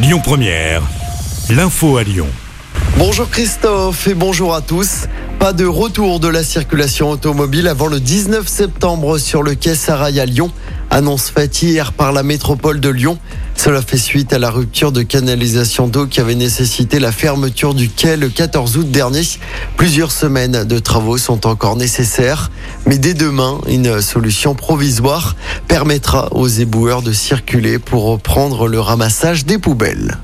Lyon Première, l'info à Lyon. Bonjour Christophe et bonjour à tous. Pas de retour de la circulation automobile avant le 19 septembre sur le quai Sarail à Lyon. Annonce faite par la métropole de Lyon. Cela fait suite à la rupture de canalisation d'eau qui avait nécessité la fermeture du quai le 14 août dernier. Plusieurs semaines de travaux sont encore nécessaires, mais dès demain, une solution provisoire permettra aux éboueurs de circuler pour reprendre le ramassage des poubelles.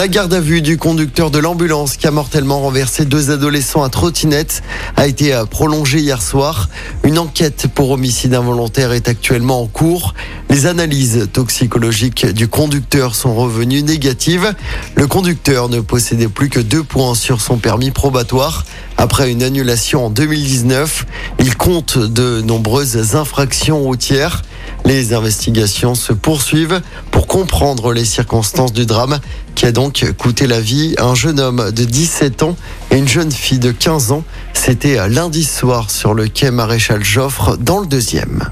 La garde à vue du conducteur de l'ambulance qui a mortellement renversé deux adolescents à trottinette a été euh, prolongée hier soir. Une enquête pour homicide involontaire est actuellement en cours. Les analyses toxicologiques du conducteur sont revenues négatives. Le conducteur ne possédait plus que deux points sur son permis probatoire. Après une annulation en 2019, il compte de nombreuses infractions routières. Les investigations se poursuivent pour comprendre les circonstances du drame qui a donc coûté la vie à un jeune homme de 17 ans et une jeune fille de 15 ans. C'était lundi soir sur le quai Maréchal Joffre dans le deuxième.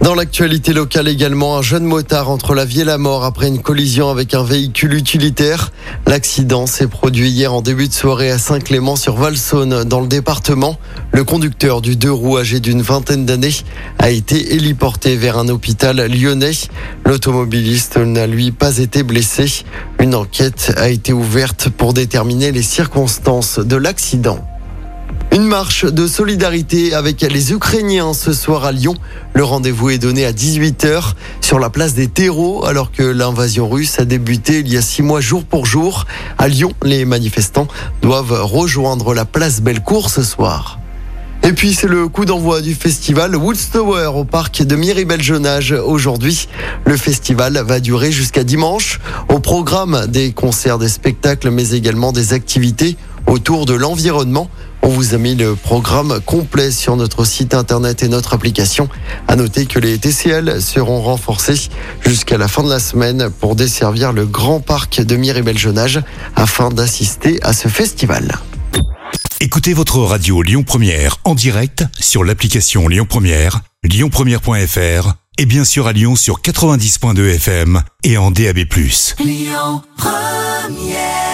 Dans l'actualité locale également, un jeune motard entre la vie et la mort après une collision avec un véhicule utilitaire. L'accident s'est produit hier en début de soirée à Saint-Clément sur Valsaune dans le département. Le conducteur du deux roues âgé d'une vingtaine d'années a été héliporté vers un hôpital lyonnais. L'automobiliste n'a lui pas été blessé. Une enquête a été ouverte pour déterminer les circonstances de l'accident. Une marche de solidarité avec les Ukrainiens ce soir à Lyon. Le rendez-vous est donné à 18h sur la place des terreaux alors que l'invasion russe a débuté il y a six mois jour pour jour. À Lyon, les manifestants doivent rejoindre la place Bellecour ce soir. Et puis c'est le coup d'envoi du festival Woodstower au parc de Miribel-Jonage aujourd'hui. Le festival va durer jusqu'à dimanche. Au programme des concerts, des spectacles, mais également des activités autour de l'environnement. On vous a mis le programme complet sur notre site internet et notre application. À noter que les TCL seront renforcés jusqu'à la fin de la semaine pour desservir le grand parc de Miribel-Jonage afin d'assister à ce festival. Écoutez votre radio Lyon Première en direct sur l'application Lyon Première, lyonpremière.fr et bien sûr à Lyon sur 90.2 FM et en DAB+. Lyon Première